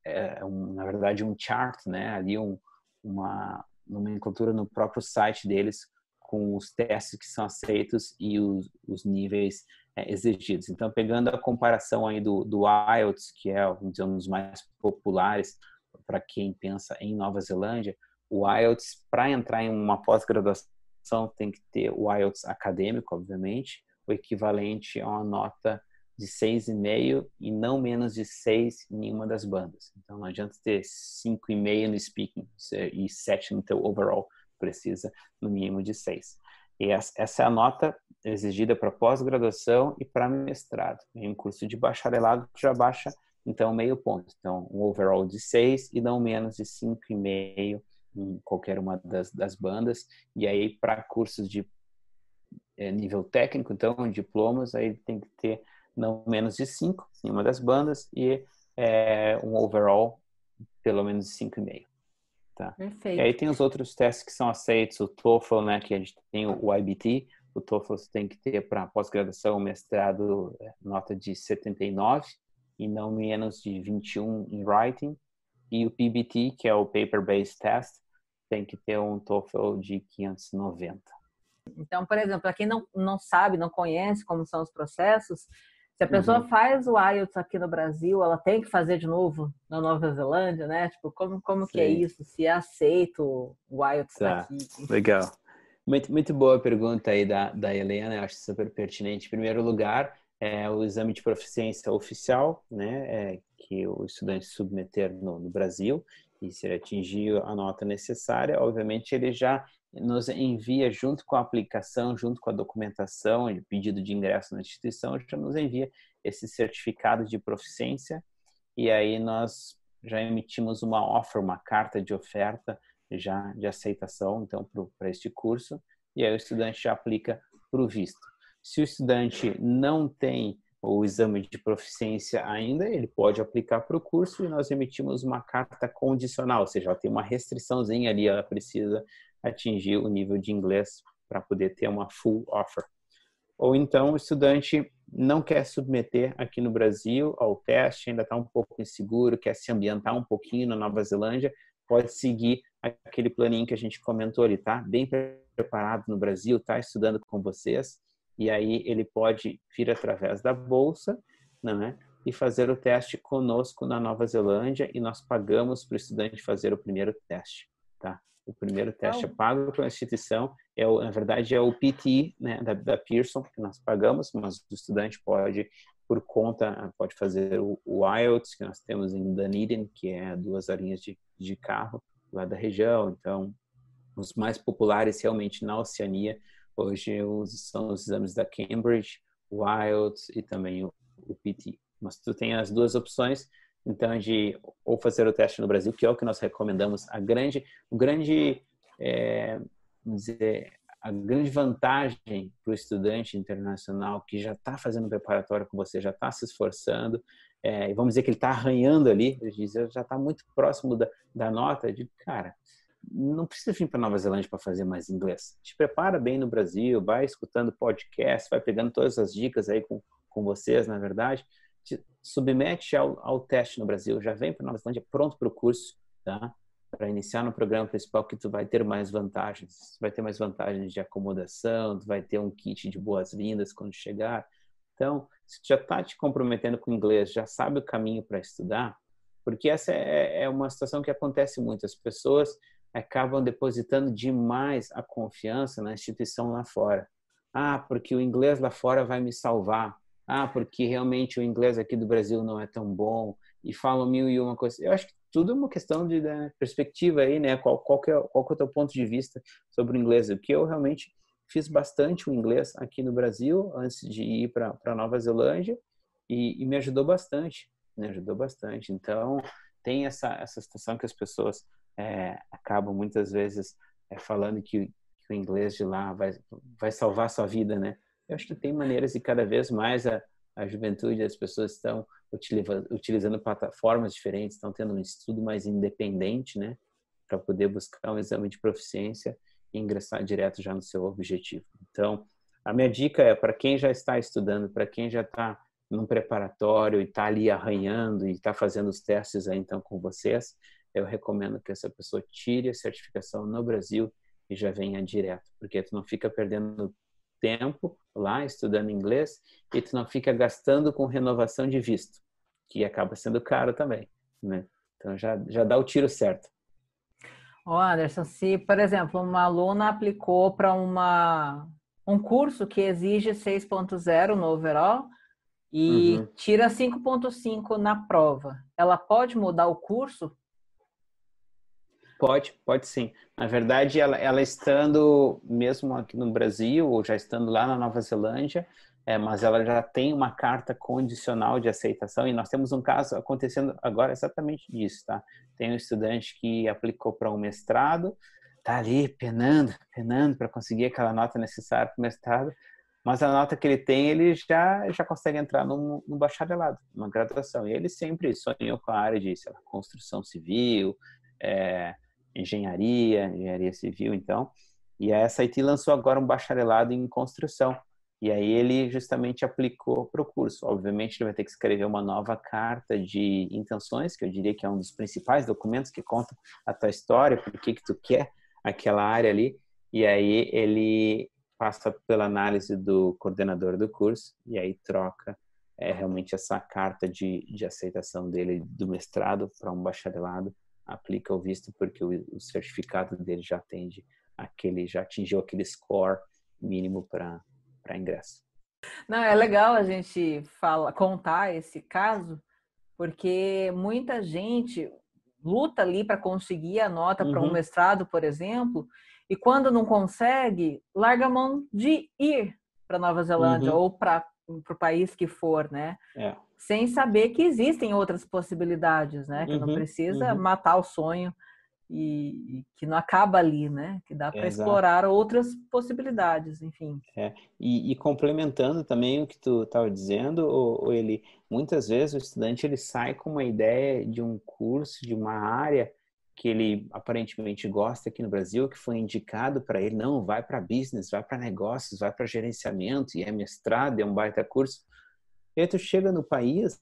[SPEAKER 2] é, um, na verdade, um chart, né, ali um, uma nomenclatura no próprio site deles com os testes que são aceitos e os, os níveis é, exigidos. Então, pegando a comparação aí do, do IELTS, que é um dos mais populares para quem pensa em Nova Zelândia, o IELTS, para entrar em uma pós-graduação, tem que ter o IELTS acadêmico, obviamente, o equivalente a uma nota de 6,5 e não menos de 6 em nenhuma das bandas. Então, não adianta ter 5,5 no speaking e 7 no teu overall, precisa no mínimo de 6. E essa é a nota exigida para pós-graduação e para mestrado. Em um curso de bacharelado, já baixa, então, meio ponto. Então, um overall de 6 e não menos de 5,5 em qualquer uma das, das bandas. E aí, para cursos de é, nível técnico, então, diplomas, aí tem que ter não menos de 5 em uma das bandas e é, um overall pelo menos de 5,5. Tá? Perfeito. E aí tem os outros testes que são aceitos, o TOEFL, né, que a gente tem o IBT, o TOEFL você tem que ter para pós-graduação, mestrado, é, nota de 79 e não menos de 21 em writing. E o PBT, que é o Paper Based Test, tem que ter um TOEFL de 590.
[SPEAKER 1] Então, por exemplo, para quem não, não sabe, não conhece como são os processos, se a pessoa uhum. faz o IELTS aqui no Brasil, ela tem que fazer de novo na Nova Zelândia, né? Tipo, como, como que é isso? Se é aceito o IELTS tá. aqui?
[SPEAKER 2] Legal. Muito, muito boa pergunta aí da, da Helena, eu acho super pertinente. Em primeiro lugar, é o exame de proficiência oficial, né? É, que o estudante submeter no, no Brasil e se ele atingir a nota necessária, obviamente ele já nos envia junto com a aplicação, junto com a documentação e pedido de ingresso na instituição, já nos envia esse certificado de proficiência e aí nós já emitimos uma offer, uma carta de oferta já de aceitação então para este curso e aí o estudante já aplica para o visto. Se o estudante não tem o exame de proficiência ainda, ele pode aplicar para o curso e nós emitimos uma carta condicional, ou seja, ela tem uma restriçãozinha ali, ela precisa atingir o nível de inglês para poder ter uma full offer. Ou então o estudante não quer submeter aqui no Brasil ao teste, ainda está um pouco inseguro, quer se ambientar um pouquinho na Nova Zelândia, pode seguir aquele planinho que a gente comentou ali, tá? Bem preparado no Brasil, tá estudando com vocês, e aí ele pode vir através da bolsa, né? E fazer o teste conosco na Nova Zelândia e nós pagamos para o estudante fazer o primeiro teste, tá? O primeiro teste é pago pela instituição, é o, na verdade é o PT né, da, da, Pearson que nós pagamos, mas o estudante pode, por conta, pode fazer o, o IELTS, que nós temos em Dunedin, que é duas horinhas de, de carro lá da região. Então, os mais populares realmente na Oceania hoje são os exames da Cambridge, o IELTS e também o, o PT. Mas tu tem as duas opções então de ou fazer o teste no Brasil, que é o que nós recomendamos. A grande, o grande, é, dizer, a grande vantagem para o estudante internacional que já está fazendo preparatório com você, já está se esforçando, é, e vamos dizer que ele está arranhando ali, já está muito próximo da, da nota, de cara, não precisa vir para Nova Zelândia para fazer mais inglês. Te prepara bem no Brasil, vai escutando podcast, vai pegando todas as dicas aí com, com vocês, na verdade, te submete ao, ao teste no Brasil, já vem para Nova Zelândia pronto para o curso, tá? para iniciar no programa principal que tu vai ter mais vantagens, vai ter mais vantagens de acomodação, tu vai ter um kit de boas-vindas quando chegar. Então, se tu já está te comprometendo com o inglês, já sabe o caminho para estudar, porque essa é, é uma situação que acontece muito. As pessoas acabam depositando demais a confiança na instituição lá fora. Ah, porque o inglês lá fora vai me salvar. Ah, porque realmente o inglês aqui do Brasil não é tão bom. E falam mil e uma coisas. Eu acho que tudo é uma questão de né, perspectiva aí, né? Qual, qual, que é, qual que é o teu ponto de vista sobre o inglês? O que eu realmente fiz bastante o inglês aqui no Brasil antes de ir para Nova Zelândia e, e, me ajudou bastante, me ajudou bastante. Então tem essa essa situação que as pessoas é, acabam muitas vezes é, falando que, que, o inglês de lá vai vai salvar a sua vida, né? Eu acho que tem maneiras e cada vez mais a, a juventude, as pessoas estão utilizando plataformas diferentes, estão tendo um estudo mais independente, né, para poder buscar um exame de proficiência e ingressar direto já no seu objetivo. Então, a minha dica é para quem já está estudando, para quem já está num preparatório e está ali arranhando e está fazendo os testes aí então com vocês, eu recomendo que essa pessoa tire a certificação no Brasil e já venha direto, porque tu não fica perdendo tempo lá estudando inglês e tu não fica gastando com renovação de visto, que acaba sendo caro também, né? Então já, já dá o tiro certo.
[SPEAKER 1] Ô Anderson, se, por exemplo, uma aluna aplicou para uma um curso que exige 6.0 no overall e uhum. tira 5.5 na prova, ela pode mudar o curso
[SPEAKER 2] Pode, pode sim. Na verdade, ela, ela estando mesmo aqui no Brasil ou já estando lá na Nova Zelândia, é, mas ela já tem uma carta condicional de aceitação e nós temos um caso acontecendo agora exatamente disso, tá? Tem um estudante que aplicou para um mestrado, tá ali penando, penando para conseguir aquela nota necessária para o mestrado, mas a nota que ele tem, ele já já consegue entrar no, no bacharelado, numa graduação. E ele sempre sonhou com a área de lá, construção civil, é, engenharia, engenharia civil, então. E a SIT lançou agora um bacharelado em construção. E aí ele justamente aplicou para o curso. Obviamente ele vai ter que escrever uma nova carta de intenções, que eu diria que é um dos principais documentos que conta a tua história, por que que tu quer aquela área ali. E aí ele passa pela análise do coordenador do curso e aí troca é, realmente essa carta de, de aceitação dele do mestrado para um bacharelado aplica o visto porque o, o certificado dele já atende aquele, já atingiu aquele score mínimo para ingresso.
[SPEAKER 1] Não, é legal a gente fala, contar esse caso, porque muita gente luta ali para conseguir a nota uhum. para um mestrado, por exemplo, e quando não consegue, larga a mão de ir para Nova Zelândia uhum. ou para o país que for, né? É sem saber que existem outras possibilidades, né? Que uhum, não precisa uhum. matar o sonho e, e, que não acaba ali, né? Que dá para explorar outras possibilidades, enfim.
[SPEAKER 2] É. E, e, complementando também o que tu estava dizendo, ou, ele muitas vezes o estudante ele sai com uma ideia de um curso, de uma área que ele aparentemente gosta aqui no Brasil, que foi indicado para ele, não, vai para business, vai para negócios, vai para gerenciamento, e é mestrado, é um baita curso. E aí tu chega no país,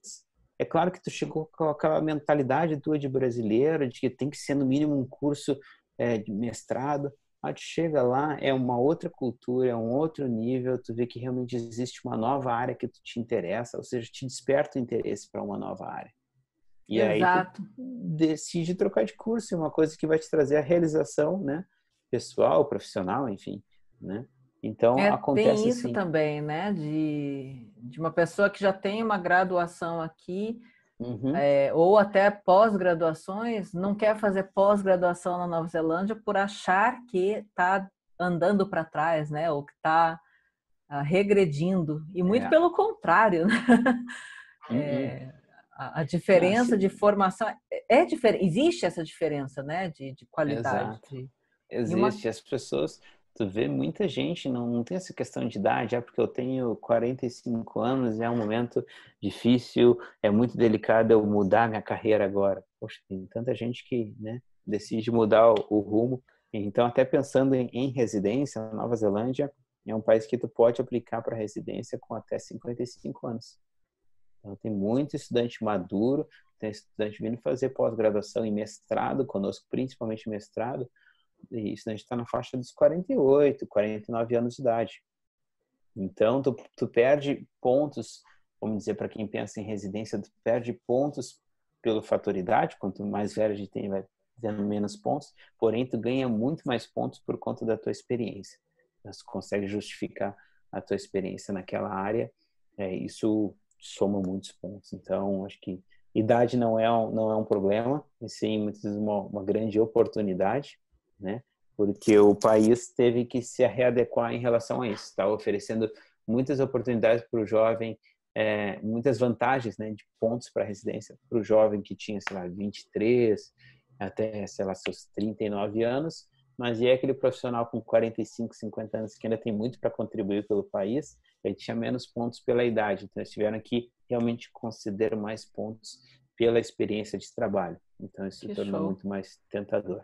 [SPEAKER 2] é claro que tu chegou com aquela mentalidade tua de brasileiro, de que tem que ser no mínimo um curso é, de mestrado. Aí tu chega lá, é uma outra cultura, é um outro nível, tu vê que realmente existe uma nova área que tu te interessa, ou seja, te desperta o interesse para uma nova área. E Exato. aí decide trocar de curso, é uma coisa que vai te trazer a realização, né, pessoal, profissional, enfim, né? Então é, acontece
[SPEAKER 1] tem isso
[SPEAKER 2] assim.
[SPEAKER 1] também, né? De, de uma pessoa que já tem uma graduação aqui uhum. é, ou até pós-graduações não quer fazer pós-graduação na Nova Zelândia por achar que está andando para trás, né? Ou que está uh, ah, regredindo e muito é. pelo contrário, né? Uhum. É, a, a, diferença de formação é, é diferente. Existe essa diferença, né? De, de qualidade.
[SPEAKER 2] Existe. Uma... As pessoas tu vê muita gente, não, não tem essa questão de idade, é porque eu tenho 45 anos, é um momento difícil, é muito delicado eu mudar minha carreira agora. Poxa, tem tanta gente que né, decide mudar o, o rumo. Então, até pensando em, em residência, Nova Zelândia é um país que tu pode aplicar para residência com até 55 anos. Então, tem muito estudante maduro, tem estudante vindo fazer pós-graduação e mestrado conosco, principalmente mestrado, e estudante está na faixa dos 48, 49 anos de idade. Então, tu, tu perde pontos, vamos dizer, para quem pensa em residência, tu perde pontos pelo fator idade, quanto mais velho a gente tem, vai tendo menos pontos, porém, tu ganha muito mais pontos por conta da tua experiência. Então, tu consegue justificar a tua experiência naquela área, é, isso soma muitos pontos. Então, acho que idade não é um, não é um problema, e sim muitas vezes uma, uma grande oportunidade, né? Porque o país teve que se readequar em relação a isso, está oferecendo muitas oportunidades para o jovem, é, muitas vantagens, né, de pontos para residência para o jovem que tinha, sei lá, 23 até, sei lá, seus 39 anos, mas é aquele profissional com 45, 50 anos que ainda tem muito para contribuir pelo país, ele tinha menos pontos pela idade, então eles tiveram que realmente considerar mais pontos pela experiência de trabalho. Então isso se tornou muito mais tentador.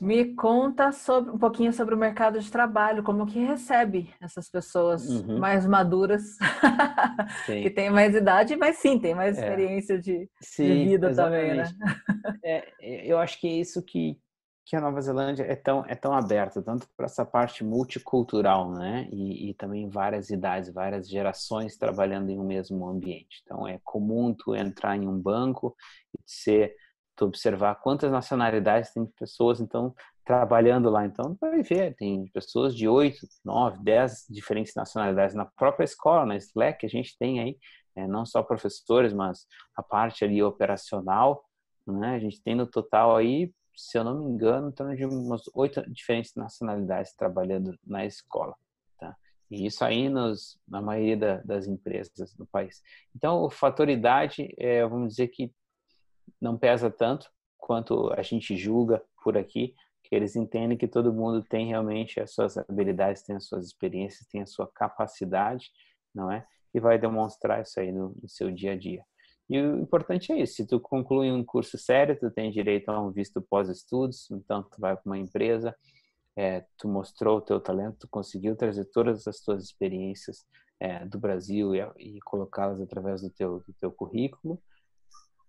[SPEAKER 1] Me conta sobre, um pouquinho sobre o mercado de trabalho, como que recebe essas pessoas uhum. mais maduras, que têm mais idade, mas sim, tem mais é. experiência de, sim, de vida exatamente. também,
[SPEAKER 2] né? é, eu acho que é isso que, que a Nova Zelândia é tão, é tão aberta, tanto para essa parte multicultural, né? E, e, também várias idades, várias gerações trabalhando em um mesmo ambiente. Então, é comum tu entrar em um banco e ser tu observar quantas nacionalidades tem pessoas então trabalhando lá. Então, vai ver, tem pessoas de oito, nove, dez diferentes nacionalidades na própria escola, na Slack, a gente tem aí, é, não só professores, mas a parte ali operacional, né? A gente tem no total aí, se eu não me engano, em torno de umas oito diferentes nacionalidades trabalhando na escola. Tá? E isso aí nos, na maioria da, das empresas do país. Então, o fator idade, é, vamos dizer que não pesa tanto quanto a gente julga por aqui, que eles entendem que todo mundo tem realmente as suas habilidades, tem as suas experiências, tem a sua capacidade, não é? E vai demonstrar isso aí no, no seu dia a dia. E o importante é isso, se tu conclui um curso sério, tu tem direito a um visto pós-estudos, então tu vai para uma empresa, é, tu mostrou o teu talento, tu conseguiu trazer todas as tuas experiências é, do Brasil e, e colocá-las através do teu, do teu currículo,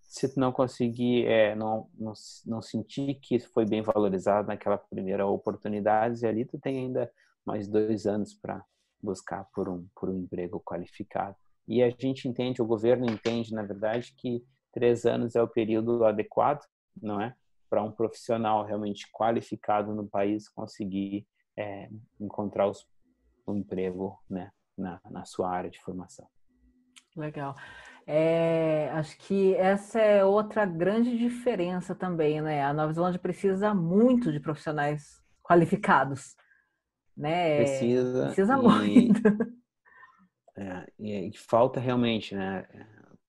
[SPEAKER 2] se tu não conseguir, é, não, não, não sentir que foi bem valorizado naquela primeira oportunidade, ali tu tem ainda mais dois anos para buscar por um, por um emprego qualificado. E a gente entende, o governo entende, na verdade, que três anos é o período adequado, não é? Para um profissional realmente qualificado no país conseguir é, encontrar os, um emprego né, na, na sua área de formação.
[SPEAKER 1] Legal. É, acho que essa é outra grande diferença também, né? A Nova Zelândia precisa muito de profissionais qualificados, né?
[SPEAKER 2] Precisa.
[SPEAKER 1] Precisa muito.
[SPEAKER 2] É, e, falta realmente, né?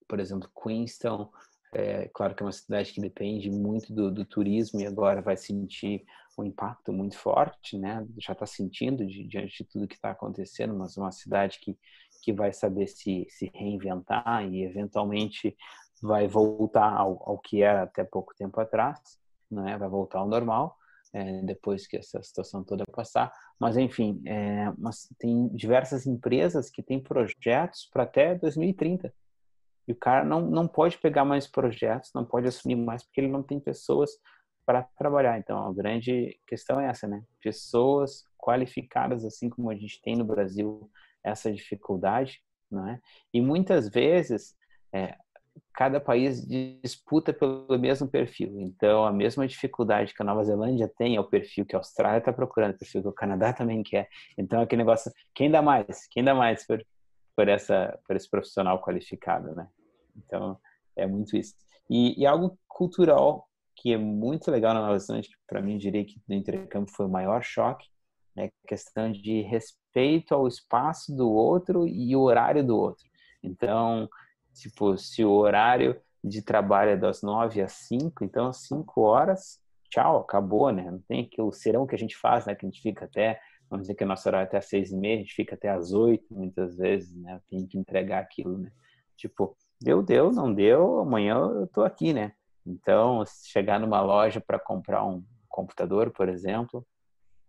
[SPEAKER 2] Por exemplo, Queenstown, é claro que é uma cidade que depende muito do, do turismo e agora vai sentir um impacto muito forte, né? Já está sentindo de, diante de tudo que está acontecendo, mas uma cidade que que vai saber se, se reinventar e eventualmente vai voltar ao, ao que era até pouco tempo atrás, né? vai voltar ao normal é, depois que essa situação toda passar. Mas, enfim, é, mas tem diversas empresas que têm projetos para até 2030. E o cara não, não pode pegar mais projetos, não pode assumir mais, porque ele não tem pessoas para trabalhar. Então, a grande questão é essa, né? Pessoas qualificadas, assim como a gente tem no Brasil, essa dificuldade, não é? E muitas vezes é, cada país disputa pelo mesmo perfil. Então, a mesma dificuldade que a Nova Zelândia tem é o perfil que a Austrália está procurando, o perfil que o Canadá também quer. Então, aquele negócio, quem dá mais? Quem dá mais por, por, essa, por esse profissional qualificado, né? Então, é muito isso. E, e algo cultural que é muito legal na Nova Zelândia, que para mim, diria que no intercâmbio foi o maior choque, é a questão de respeito ao espaço do outro e o horário do outro. Então, tipo, se o horário de trabalho é das nove às cinco, então às cinco horas, tchau, acabou, né? Não tem aquele serão que a gente faz, né? Que a gente fica até vamos dizer que o nosso horário é até às seis e meia, a gente fica até às oito, muitas vezes, né? Tem que entregar aquilo, né? Tipo, deu, deu, não deu, amanhã eu tô aqui, né? Então, se chegar numa loja para comprar um computador, por exemplo,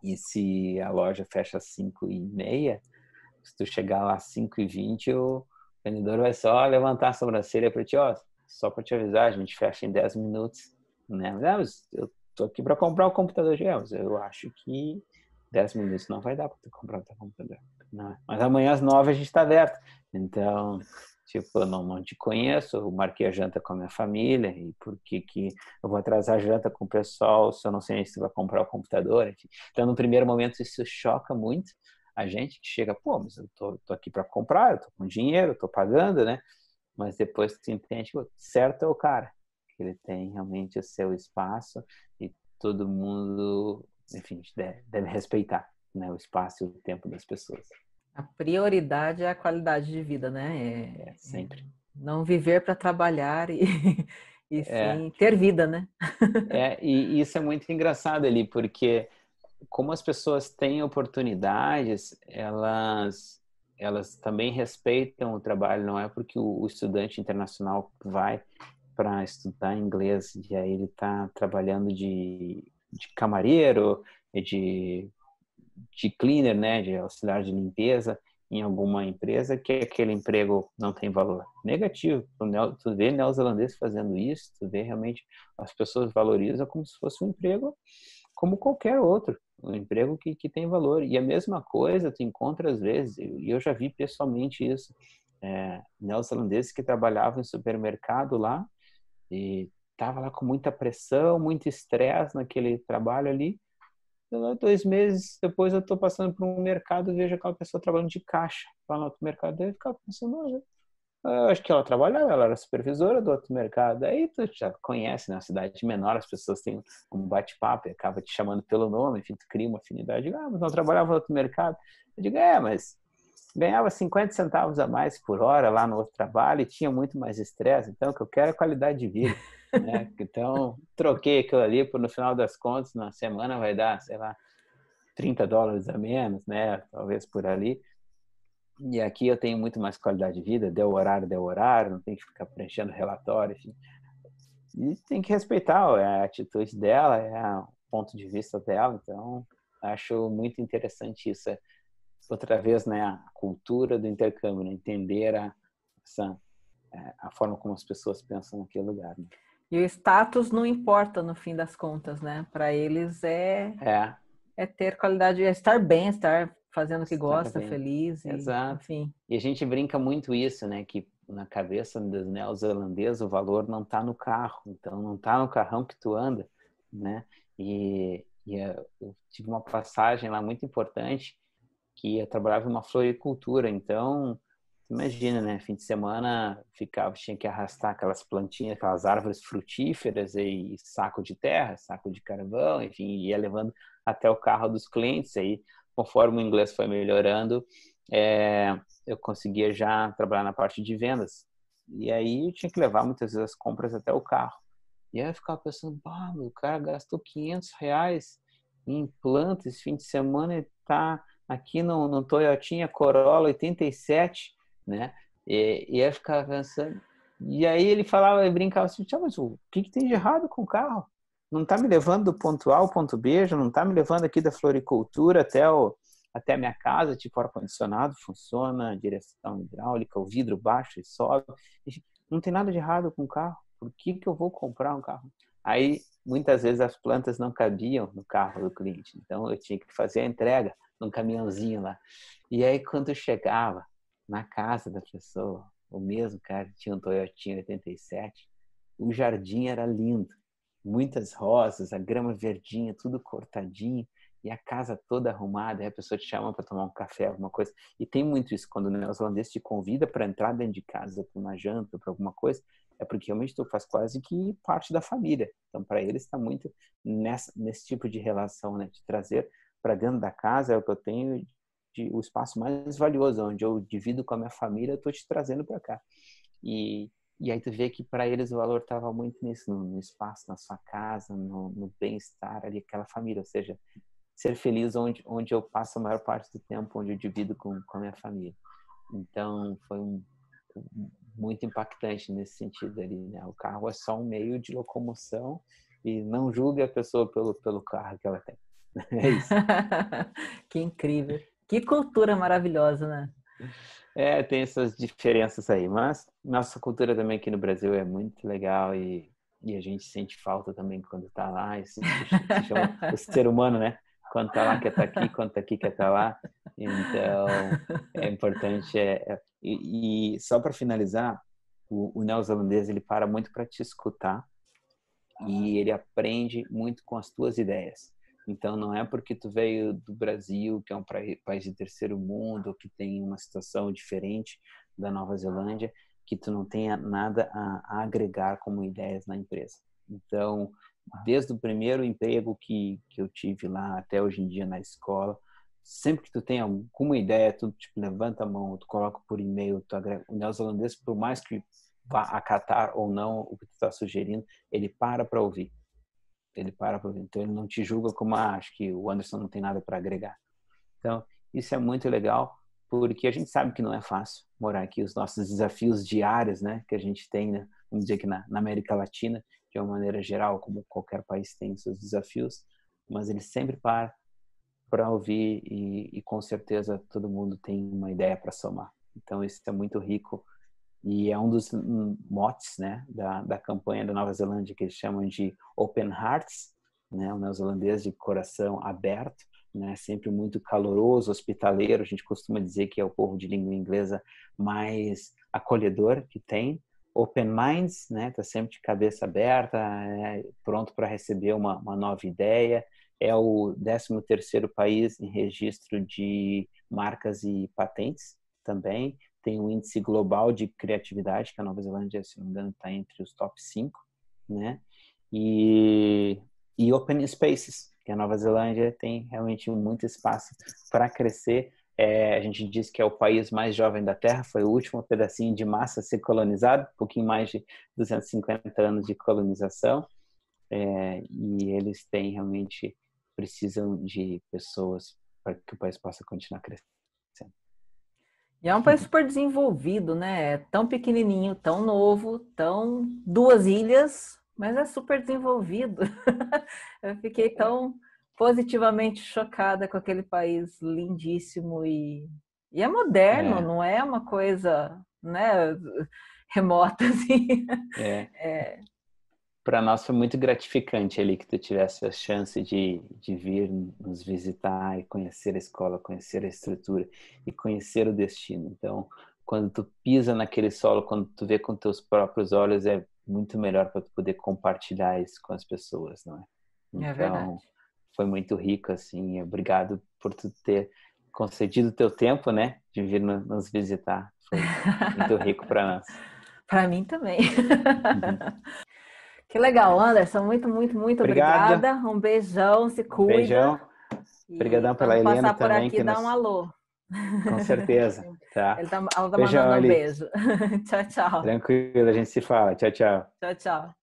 [SPEAKER 2] e se a loja fecha às cinco e meia, se tu chegar lá às cinco e vinte, o vendedor vai só levantar a sobrancelha para ti, ó, só para te avisar, a gente fecha em dez minutos, né? Mas eu tô aqui para comprar o computador de Elvis, eu acho que 10 minutos não vai dar para tu comprar o teu computador. Não. Mas amanhã às 9 a gente está aberto. Então, tipo, eu não, não te conheço, eu marquei a janta com a minha família, e por que que eu vou atrasar a janta com o pessoal se eu não sei se você vai comprar o computador? Enfim. Então, no primeiro momento, isso choca muito a gente, que chega, pô, mas eu tô, tô aqui para comprar, eu tô com dinheiro, eu tô pagando, né? Mas depois tu entende, certo é o cara, que ele tem realmente o seu espaço e todo mundo enfim, deve, deve respeitar né, o espaço e o tempo das pessoas.
[SPEAKER 1] A prioridade é a qualidade de vida, né?
[SPEAKER 2] É, é sempre.
[SPEAKER 1] Não viver para trabalhar e, e é. sim ter vida, né?
[SPEAKER 2] é, e isso é muito engraçado ali, porque como as pessoas têm oportunidades, elas elas também respeitam o trabalho, não é porque o, o estudante internacional vai para estudar inglês e aí ele está trabalhando de de camareiro, de, de cleaner, né, de auxiliar de limpeza em alguma empresa, que aquele emprego não tem valor negativo. Tu vê neozelandês fazendo isso, tu vê realmente as pessoas valorizam como se fosse um emprego como qualquer outro, um emprego que, que tem valor. E a mesma coisa tu encontra às vezes, e eu já vi pessoalmente isso, é, neozelandeses que trabalhavam em supermercado lá e estava lá com muita pressão, muito estresse naquele trabalho ali. Dois meses depois eu estou passando por um mercado e vejo aquela pessoa trabalhando de caixa lá no outro mercado. Eu ficava pensando, eu acho que ela trabalhava, ela era supervisora do outro mercado. Aí tu já conhece, na né? cidade menor, as pessoas têm um bate-papo e acaba te chamando pelo nome, enfim, tu cria uma afinidade. Ah, mas não trabalhava no outro mercado. Eu digo, é, mas ganhava 50 centavos a mais por hora lá no outro trabalho e tinha muito mais estresse. Então, o que eu quero é qualidade de vida. Né? Então, troquei aquilo ali, por no final das contas, na semana vai dar, sei lá, 30 dólares a menos, né? Talvez por ali. E aqui eu tenho muito mais qualidade de vida, deu horário, deu horário, não tem que ficar preenchendo relatório, enfim. E tem que respeitar é a atitude dela, é o ponto de vista dela, então acho muito interessante isso. Outra vez, né, a cultura do intercâmbio, né? entender a, essa, é, a forma como as pessoas pensam naquele lugar. Né?
[SPEAKER 1] E o status não importa no fim das contas, né? Para eles é, é é ter qualidade, é estar bem, estar fazendo o que gosta, feliz, e,
[SPEAKER 2] Exato. enfim. E a gente brinca muito isso, né? Que na cabeça dos neozelandeses o valor não está no carro, então não está no carrão que tu anda, né? E, e eu tive uma passagem lá muito importante que eu trabalhava em uma floricultura, então Imagina, né? Fim de semana ficava, tinha que arrastar aquelas plantinhas, aquelas árvores frutíferas e saco de terra, saco de carvão, enfim, ia levando até o carro dos clientes. Aí, conforme o inglês foi melhorando, é, eu conseguia já trabalhar na parte de vendas. E aí eu tinha que levar muitas vezes as compras até o carro. E aí eu ficava pensando, o cara gastou 500 reais em plantas esse fim de semana e tá aqui no, no Toyotinha Corolla 87 né? E, e eu ficava pensando. E aí ele falava, ele brincava assim, mas o que, que tem de errado com o carro? Não está me levando do ponto A ao ponto B, já não está me levando aqui da floricultura até, o, até a minha casa, tipo ar-condicionado, funciona, direção hidráulica, o vidro baixo e sobe. Não tem nada de errado com o carro. Por que, que eu vou comprar um carro? Aí, muitas vezes, as plantas não cabiam no carro do cliente. Então, eu tinha que fazer a entrega num caminhãozinho lá. E aí, quando chegava, na casa da pessoa. O mesmo cara tinha um Toyotinha 87. O jardim era lindo. Muitas rosas, a grama verdinha, tudo cortadinho e a casa toda arrumada. A pessoa te chama para tomar um café, alguma coisa. E tem muito isso quando o neozelandês te convida para entrar dentro de casa para uma janta, para alguma coisa. É porque realmente tu faz quase que parte da família. Então, para eles está muito nessa, nesse tipo de relação, né? De trazer para dentro da casa é o que eu tenho de, o espaço mais valioso, onde eu divido com a minha família, eu estou te trazendo para cá. E, e aí tu vê que para eles o valor estava muito nisso, no, no, espaço, na sua casa, no, no bem-estar ali, aquela família. Ou seja, ser feliz onde, onde eu passo a maior parte do tempo, onde eu divido com, com a minha família. Então, foi um, muito impactante nesse sentido ali, né? O carro é só um meio de locomoção e não julgue a pessoa pelo, pelo carro que ela tem. É isso.
[SPEAKER 1] que incrível. Que cultura maravilhosa, né?
[SPEAKER 2] É, tem essas diferenças aí, mas nossa cultura também aqui no Brasil é muito legal e, e a gente sente falta também quando tá lá, se, se chama ser humano, né? Quando tá lá quer tá aqui, quando tá aqui quer tá lá. Então, é importante. É, é e, e, só para finalizar, o, o neozelandês ele para muito para te escutar e ele aprende muito com as tuas ideias. Então, não é porque tu veio do Brasil, que é um país de terceiro mundo, que tem uma situação diferente da Nova Zelândia, que tu não tenha nada a, agregar como ideias na empresa. Então, desde o primeiro emprego que, que eu tive lá até hoje em dia na escola, sempre que tu tem alguma ideia, tu tipo, levanta a mão, tu coloca por e-mail, tu agrega. o neozelandês, por mais que vá acatar ou não o que tu está sugerindo, ele para para ouvir ele para então ele não te julga como ah, acho que o Anderson não tem nada para agregar então isso é muito legal porque a gente sabe que não é fácil morar aqui os nossos desafios diários né que a gente tem né? vamos dizer que na, na, América Latina de uma maneira geral como qualquer país tem seus desafios mas ele sempre para para ouvir e, e com certeza todo mundo tem uma ideia para somar então isso é muito rico e é um dos motes né, da, da campanha da Nova Zelândia que eles chamam de Open Hearts, né, o neozelandês de coração aberto, né, sempre muito caloroso, hospitaleiro. A gente costuma dizer que é o povo de língua inglesa mais acolhedor que tem. Open Minds, né, tá sempre de cabeça aberta, é pronto para receber uma, uma nova ideia. É o 13 terceiro país em registro de marcas e patentes também tem um índice global de criatividade, que a Nova Zelândia, se não me engano, está entre os top 5, né? E, e open spaces, que a Nova Zelândia tem realmente muito espaço para crescer. É, a gente diz que é o país mais jovem da Terra, foi o último pedacinho de massa a ser colonizado, um pouquinho mais de 250 anos de colonização, é, e eles têm realmente precisam de pessoas para que o país possa continuar crescendo.
[SPEAKER 1] E é um país super desenvolvido, né? É tão pequenininho, tão novo, tão duas ilhas, mas é super desenvolvido. Eu fiquei tão positivamente chocada com aquele país lindíssimo e, e é moderno, é. não é uma coisa, né, remota assim.
[SPEAKER 2] É. é para nós foi muito gratificante ali que tu tivesse a chance de, de vir nos visitar e conhecer a escola, conhecer a estrutura e conhecer o destino. Então, quando tu pisa naquele solo, quando tu vê com teus próprios olhos, é muito melhor para tu poder compartilhar isso com as pessoas, não é?
[SPEAKER 1] é então, é
[SPEAKER 2] foi muito rico assim. Obrigado por tu ter concedido o teu tempo, né, de vir nos visitar. Foi muito rico para nós.
[SPEAKER 1] Para mim também. Uhum. Que legal, Anderson. Muito, muito, muito Obrigada. obrigada. Um beijão, se cuida.
[SPEAKER 2] Beijão. Obrigadão pela Helena
[SPEAKER 1] passar
[SPEAKER 2] por
[SPEAKER 1] aqui
[SPEAKER 2] e
[SPEAKER 1] dar nos... um alô.
[SPEAKER 2] Com certeza. Tá.
[SPEAKER 1] Ele tá, ela tá Beijão, mandando um beijo. tchau, tchau.
[SPEAKER 2] Tranquilo, a gente se fala. Tchau, tchau.
[SPEAKER 1] Tchau, tchau.